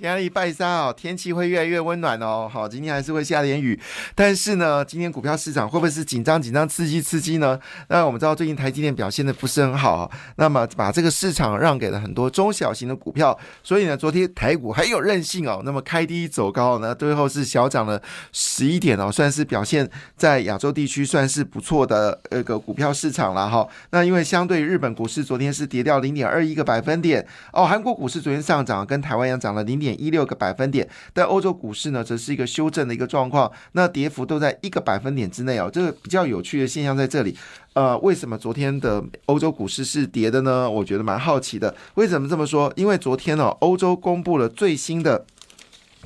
压力拜三哦，天气会越来越温暖哦。好，今天还是会下点雨，但是呢，今天股票市场会不会是紧张紧张、刺激刺激呢？那我们知道最近台积电表现的不是很好，那么把这个市场让给了很多中小型的股票。所以呢，昨天台股很有韧性哦，那么开低走高呢，最后是小涨了十一点哦，算是表现在亚洲地区算是不错的那个股票市场了哈。那因为相对日本股市昨天是跌掉零点二一个百分点哦，韩国股市昨天上涨，跟台湾一样涨了零点点一六个百分点，但欧洲股市呢则是一个修正的一个状况，那跌幅都在一个百分点之内哦，这个比较有趣的现象在这里。呃，为什么昨天的欧洲股市是跌的呢？我觉得蛮好奇的。为什么这么说？因为昨天呢，欧洲公布了最新的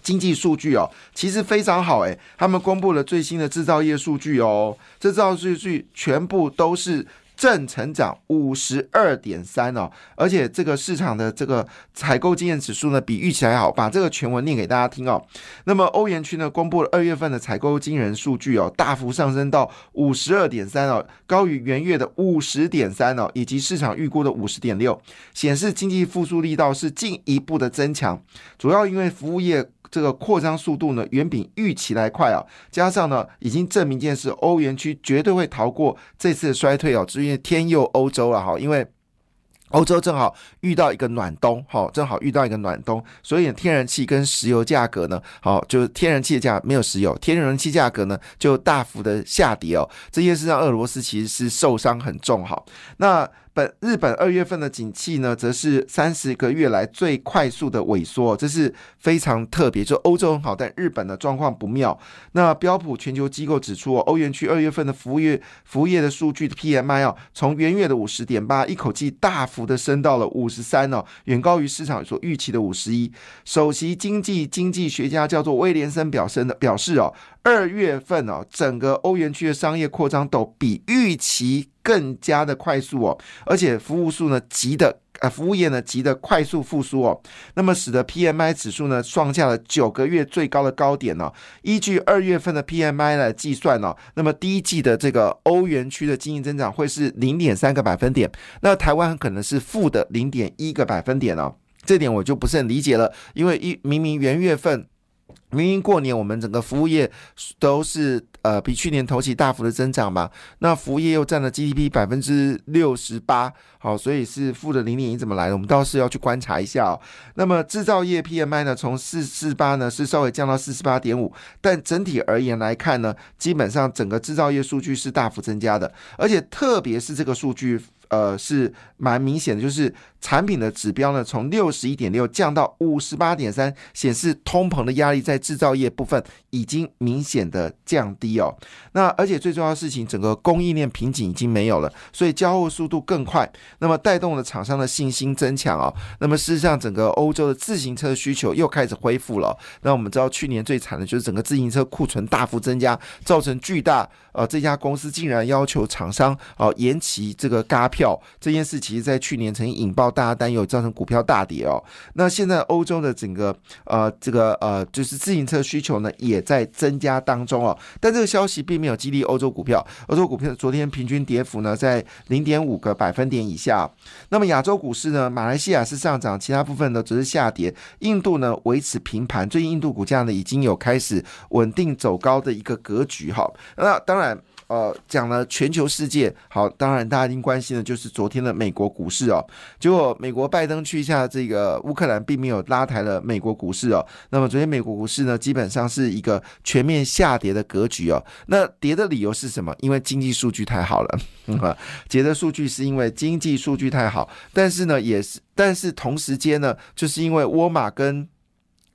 经济数据哦，其实非常好诶，他们公布了最新的制造业数据哦，制造数据全部都是。正成长五十二点三哦，而且这个市场的这个采购经验指数呢，比预期还好。把这个全文念给大家听哦。那么欧元区呢，公布了二月份的采购经人数据哦，大幅上升到五十二点三哦，高于元月的五十点三哦，以及市场预估的五十点六，显示经济复苏力道是进一步的增强。主要因为服务业。这个扩张速度呢，远比预期来快啊！加上呢，已经证明一件事，欧元区绝对会逃过这次衰退哦，因为天佑欧洲了哈，因为欧洲正好遇到一个暖冬，哈，正好遇到一个暖冬，所以天然气跟石油价格呢，好，就是天然气的价没有石油，天然气价格呢就大幅的下跌哦，这件事让俄罗斯其实是受伤很重哈，那。本日本二月份的景气呢，则是三十个月来最快速的萎缩，这是非常特别。就欧洲很好，但日本的状况不妙。那标普全球机构指出，欧元区二月份的服务业服务业的数据 PMI 哦，从元月的五十点八，一口气大幅的升到了五十三哦，远高于市场所预期的五十一。首席经济经济学家叫做威廉森表示的表示哦。二月份哦，整个欧元区的商业扩张都比预期更加的快速哦，而且服务数呢急的呃，服务业呢急的快速复苏哦，那么使得 PMI 指数呢创下了九个月最高的高点呢。依据二月份的 PMI 来计算呢，那么第一季的这个欧元区的经济增长会是零点三个百分点，那台湾很可能是负的零点一个百分点哦，这点我就不是很理解了，因为一明明元月份。明明过年我们整个服务业都是呃比去年同期大幅的增长嘛，那服务业又占了 GDP 百分之六十八，好，所以是负的零点一怎么来的？我们倒是要去观察一下哦。那么制造业 PMI 呢，从四四八呢是稍微降到四十八点五，但整体而言来看呢，基本上整个制造业数据是大幅增加的，而且特别是这个数据。呃，是蛮明显的，就是产品的指标呢，从六十一点六降到五十八点三，显示通膨的压力在制造业部分已经明显的降低哦。那而且最重要的事情，整个供应链瓶颈已经没有了，所以交货速度更快，那么带动了厂商的信心增强哦。那么事实上，整个欧洲的自行车需求又开始恢复了。那我们知道，去年最惨的就是整个自行车库存大幅增加，造成巨大呃，这家公司竟然要求厂商哦延期这个嘎票。这件事，其实在去年曾经引爆大家担忧，造成股票大跌哦。那现在欧洲的整个呃这个呃就是自行车需求呢，也在增加当中哦。但这个消息并没有激励欧洲股票，欧洲股票昨天平均跌幅呢在零点五个百分点以下。那么亚洲股市呢，马来西亚是上涨，其他部分呢则是下跌。印度呢维持平盘，最近印度股价呢已经有开始稳定走高的一个格局哈。那当然。呃，讲了全球世界好，当然大家一定关心的就是昨天的美国股市哦。结果美国拜登去一下这个乌克兰，并没有拉抬了美国股市哦。那么昨天美国股市呢，基本上是一个全面下跌的格局哦。那跌的理由是什么？因为经济数据太好了。跌的数据是因为经济数据太好，但是呢，也是，但是同时间呢，就是因为沃尔玛跟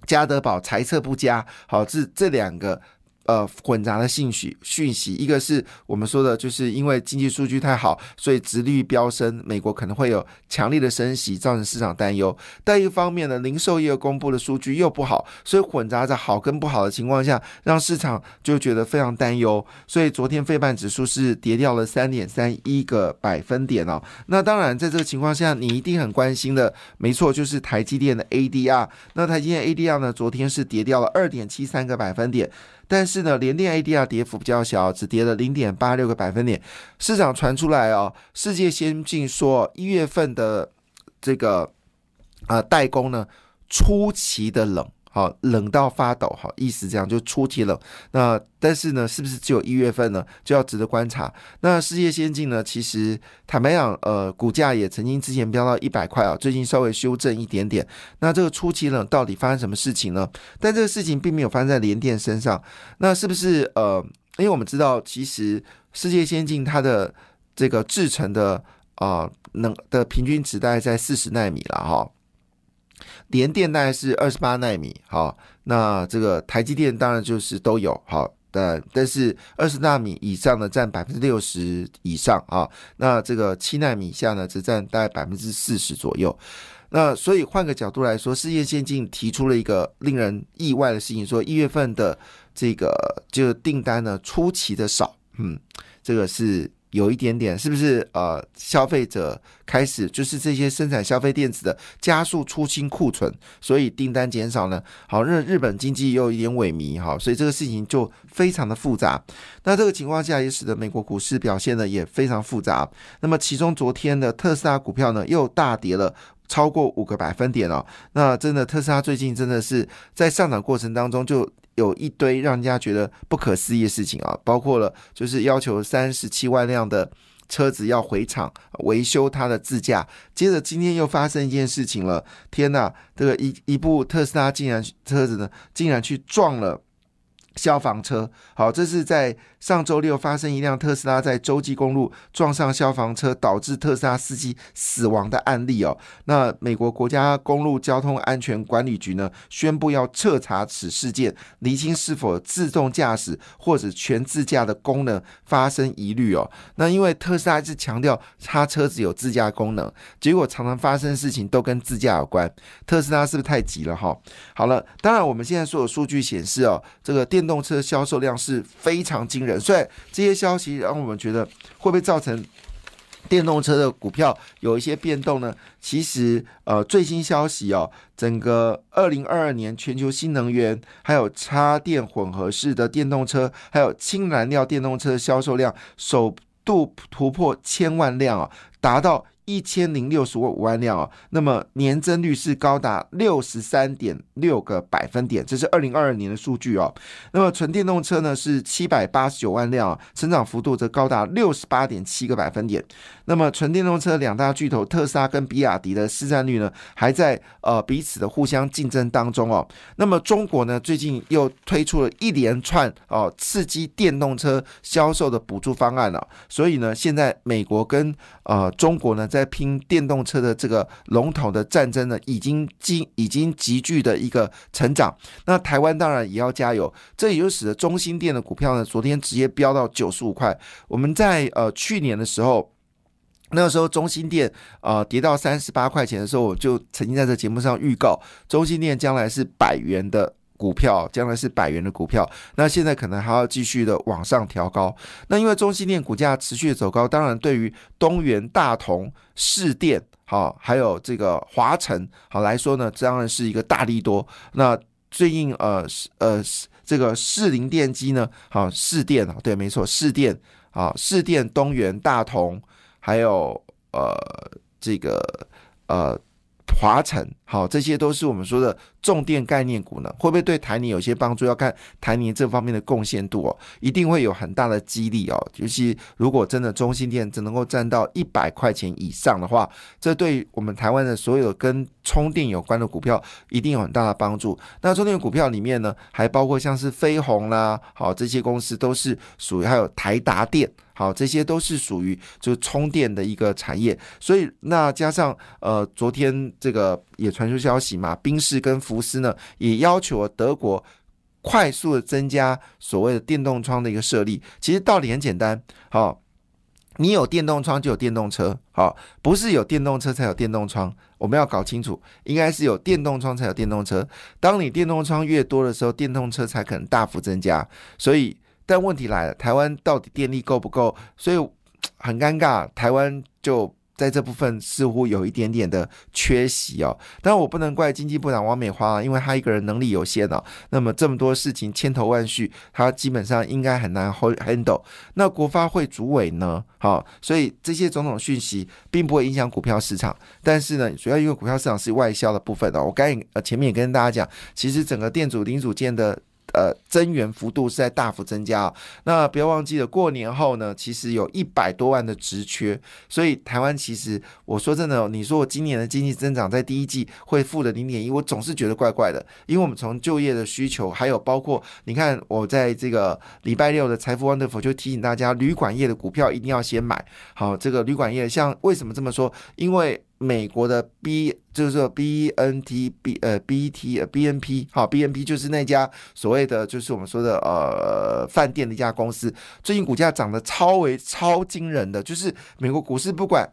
加德堡财测不佳，好，这这两个。呃，混杂的信息讯息，一个是我们说的，就是因为经济数据太好，所以殖率飙升，美国可能会有强烈的升息，造成市场担忧。但一方面呢，零售业公布的数据又不好，所以混杂着好跟不好的情况下，让市场就觉得非常担忧。所以昨天费半指数是跌掉了三点三一个百分点哦。那当然，在这个情况下，你一定很关心的，没错，就是台积电的 ADR。那台积电 ADR 呢，昨天是跌掉了二点七三个百分点。但是呢，联电 ADR 跌幅比较小，只跌了零点八六个百分点。市场传出来哦，世界先进说一月份的这个啊代工呢出奇的冷。好冷到发抖，好意思这样就出奇冷。那但是呢，是不是只有一月份呢？就要值得观察。那世界先进呢？其实坦白讲，呃，股价也曾经之前飙到一百块啊，最近稍微修正一点点。那这个出奇冷到底发生什么事情呢？但这个事情并没有发生在联电身上。那是不是呃？因为我们知道，其实世界先进它的这个制成的啊能的平均值大概在四十纳米了哈。联电大概是二十八纳米，好，那这个台积电当然就是都有，好，但但是二十纳米以上的占百分之六十以上啊，那这个七纳米以下呢，只占大概百分之四十左右。那所以换个角度来说，世界先进提出了一个令人意外的事情，说一月份的这个就订单呢出奇的少，嗯，这个是。有一点点，是不是呃，消费者开始就是这些生产消费电子的加速出清库存，所以订单减少呢？好，日日本经济又有一点萎靡，哈，所以这个事情就非常的复杂。那这个情况下也使得美国股市表现的也非常复杂。那么其中昨天的特斯拉股票呢，又大跌了超过五个百分点哦。那真的特斯拉最近真的是在上涨过程当中就。有一堆让人家觉得不可思议的事情啊，包括了就是要求三十七万辆的车子要回厂维修它的自驾，接着今天又发生一件事情了，天哪，这个一一部特斯拉竟然车子呢，竟然去撞了消防车，好，这是在。上周六发生一辆特斯拉在洲际公路撞上消防车，导致特斯拉司机死亡的案例哦。那美国国家公路交通安全管理局呢，宣布要彻查此事件，厘清是否自动驾驶或者全自驾的功能发生疑虑哦。那因为特斯拉一直强调他车子有自驾功能，结果常常发生事情都跟自驾有关。特斯拉是不是太急了哈？好了，当然我们现在所有数据显示哦，这个电动车销售量是非常惊人所以这些消息让我们觉得会不会造成电动车的股票有一些变动呢？其实，呃，最新消息哦，整个二零二二年全球新能源还有插电混合式的电动车，还有氢燃料电动车的销售量首度突破千万辆啊，达到。一千零六十五万辆哦，那么年增率是高达六十三点六个百分点，这是二零二二年的数据哦。那么纯电动车呢是七百八十九万辆，成长幅度则高达六十八点七个百分点。那么纯电动车两大巨头特斯拉跟比亚迪的市占率呢，还在呃彼此的互相竞争当中哦。那么中国呢最近又推出了一连串哦刺激电动车销售的补助方案了，所以呢现在美国跟呃中国呢。在拼电动车的这个龙头的战争呢，已经急已经急剧的一个成长。那台湾当然也要加油，这也就使得中心电的股票呢，昨天直接飙到九十五块。我们在呃去年的时候，那个时候中心电啊跌到三十八块钱的时候，我就曾经在这节目上预告，中心电将来是百元的。股票将来是百元的股票，那现在可能还要继续的往上调高。那因为中芯电股价持续的走高，当然对于东元、大同、市电好，还有这个华晨好来说呢，当然是一个大利多。那最近呃呃这个市林电机呢，好市电啊，对，没错，市电啊，市电、东元、大同，还有呃这个呃。华晨，好，这些都是我们说的重电概念股呢，会不会对台泥有些帮助？要看台泥这方面的贡献度哦，一定会有很大的激励哦。尤其如果真的中心电只能够占到一百块钱以上的话，这对我们台湾的所有跟充电有关的股票一定有很大的帮助。那充电股票里面呢，还包括像是飞鸿啦，好，这些公司都是属于还有台达电。好，这些都是属于就是充电的一个产业，所以那加上呃，昨天这个也传出消息嘛，宾士跟福福斯呢也要求德国快速的增加所谓的电动窗的一个设立。其实道理很简单，好，你有电动窗就有电动车，好，不是有电动车才有电动窗。我们要搞清楚，应该是有电动窗才有电动车。当你电动窗越多的时候，电动车才可能大幅增加。所以，但问题来了，台湾到底电力够不够？所以很尴尬，台湾就。在这部分似乎有一点点的缺席哦，但我不能怪经济部长王美花，因为他一个人能力有限哦。那么这么多事情千头万绪，他基本上应该很难 hold handle。那国发会主委呢？好，所以这些种种讯息并不会影响股票市场，但是呢，主要因为股票市场是外销的部分哦。我刚呃前面也跟大家讲，其实整个电阻零组件的。呃，增援幅度是在大幅增加。那不要忘记了，过年后呢，其实有一百多万的职缺。所以台湾其实，我说真的，你说我今年的经济增长在第一季会负的零点一，我总是觉得怪怪的。因为我们从就业的需求，还有包括你看，我在这个礼拜六的财富 Wonderful 就提醒大家，旅馆业的股票一定要先买。好，这个旅馆业，像为什么这么说？因为美国的 B 就是说 B N T B 呃 B T 呃 B N P 好 B N P 就是那家所谓的就是我们说的呃饭店的一家公司，最近股价涨得超为超惊人的，就是美国股市不管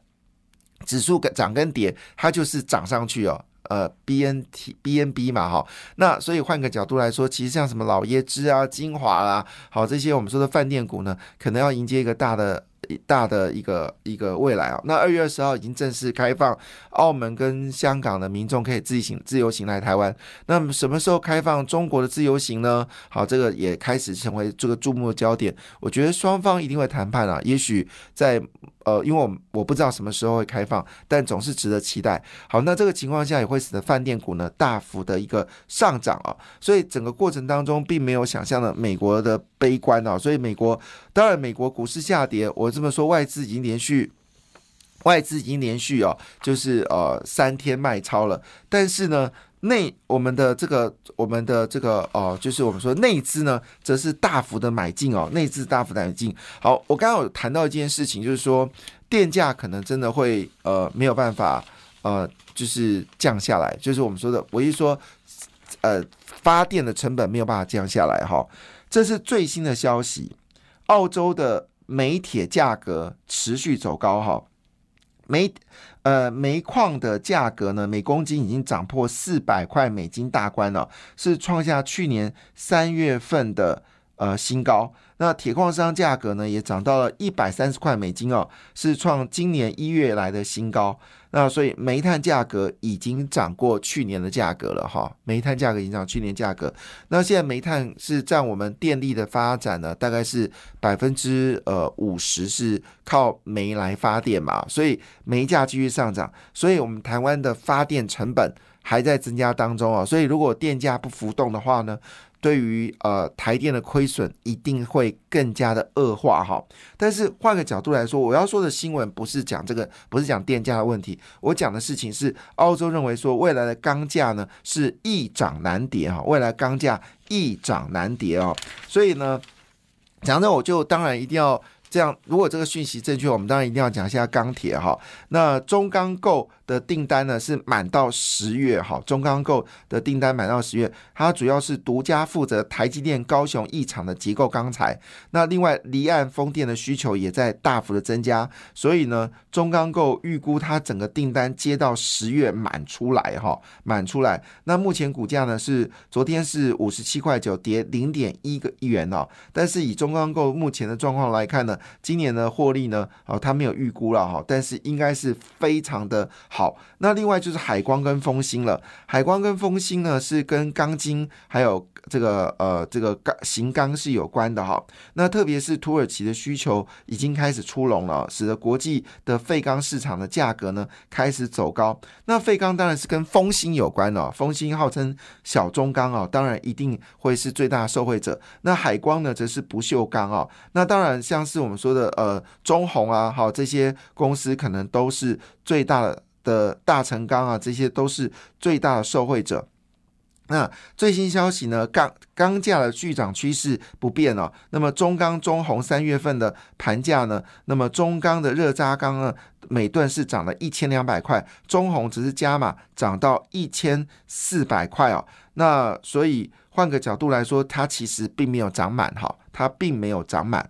指数涨跟跌，它就是涨上去哦。呃 B N T B N B 嘛哈，那所以换个角度来说，其实像什么老椰汁啊、精华啦，好这些我们说的饭店股呢，可能要迎接一个大的。大的一个一个未来啊，那二月二十号已经正式开放，澳门跟香港的民众可以自行自由行来台湾。那么什么时候开放中国的自由行呢？好，这个也开始成为这个注目的焦点。我觉得双方一定会谈判啊，也许在。呃，因为我我不知道什么时候会开放，但总是值得期待。好，那这个情况下也会使得饭店股呢大幅的一个上涨啊，所以整个过程当中并没有想象的美国的悲观啊，所以美国当然美国股市下跌，我这么说外资已经连续外资已经连续哦，就是呃三天卖超了，但是呢。内我们的这个我们的这个哦，就是我们说内资呢，则是大幅的买进哦，内资大幅的买进。好，我刚刚有谈到一件事情，就是说电价可能真的会呃没有办法呃，就是降下来，就是我们说的，我一说呃发电的成本没有办法降下来哈，这是最新的消息。澳洲的煤铁价格持续走高哈。煤，呃，煤矿的价格呢，每公斤已经涨破四百块美金大关了，是创下去年三月份的呃新高。那铁矿商价格呢，也涨到了一百三十块美金哦，是创今年一月来的新高。那所以煤炭价格已经涨过去年的价格了哈，煤炭价格已经涨去年价格。那现在煤炭是占我们电力的发展呢，大概是百分之呃五十是靠煤来发电嘛，所以煤价继续上涨，所以我们台湾的发电成本还在增加当中啊，所以如果电价不浮动的话呢？对于呃台电的亏损一定会更加的恶化哈，但是换个角度来说，我要说的新闻不是讲这个，不是讲电价的问题，我讲的事情是澳洲认为说未来的钢价呢是易涨难跌哈，未来钢价易涨难跌哦，所以呢，讲到我就当然一定要这样，如果这个讯息正确，我们当然一定要讲一下钢铁哈，那中钢构。的订单呢是满到十月哈，中钢构的订单满到十月，它主要是独家负责台积电高雄一厂的结构钢材。那另外离岸风电的需求也在大幅的增加，所以呢，中钢构预估它整个订单接到十月满出来哈，满出来。那目前股价呢是昨天是五十七块九，跌零点一个亿元哦。但是以中钢构目前的状况来看呢，今年的获利呢，哦，它没有预估了哈，但是应该是非常的好。那另外就是海光跟风芯了。海光跟风芯呢，是跟钢筋还有这个呃这个钢型钢是有关的哈。那特别是土耳其的需求已经开始出笼了，使得国际的废钢市场的价格呢开始走高。那废钢当然是跟风芯有关了，风芯号称小中钢啊，当然一定会是最大的受惠者。那海光呢，则是不锈钢啊。那当然像是我们说的呃中红啊，好这些公司可能都是最大的。的大成钢啊，这些都是最大的受惠者。那最新消息呢？钢钢价的巨涨趋势不变哦。那么中钢、中红三月份的盘价呢？那么中钢的热轧钢呢，每吨是涨了一千两百块，中红只是加码涨到一千四百块哦。那所以换个角度来说，它其实并没有涨满哈，它并没有涨满。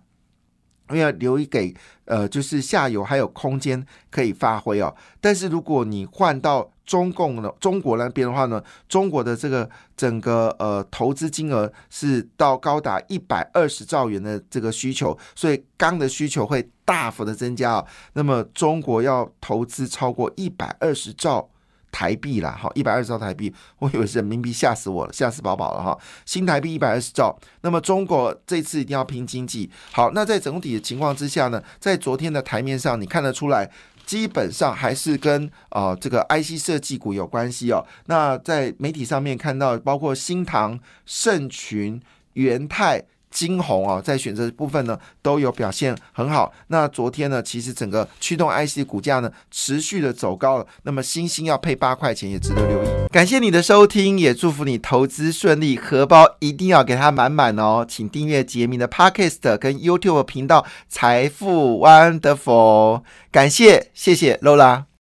因为要留一给呃，就是下游还有空间可以发挥哦。但是如果你换到中共的中国那边的话呢，中国的这个整个呃投资金额是到高达一百二十兆元的这个需求，所以钢的需求会大幅的增加哦。那么中国要投资超过一百二十兆。台币啦，好，一百二十兆台币，我以为是人民币，吓死我了，吓死宝宝了哈。新台币一百二十兆，那么中国这次一定要拼经济。好，那在整体的情况之下呢，在昨天的台面上，你看得出来，基本上还是跟啊这个 IC 设计股有关系哦。那在媒体上面看到，包括新唐、盛群、元泰。金红啊，在选择部分呢都有表现很好。那昨天呢，其实整个驱动 IC 股价呢持续的走高了。那么星星要配八块钱，也值得留意。感谢你的收听，也祝福你投资顺利，荷包一定要给它满满哦。请订阅杰明的 Podcast 跟 YouTube 频道财富 Wonderful。感谢，谢谢 Lola。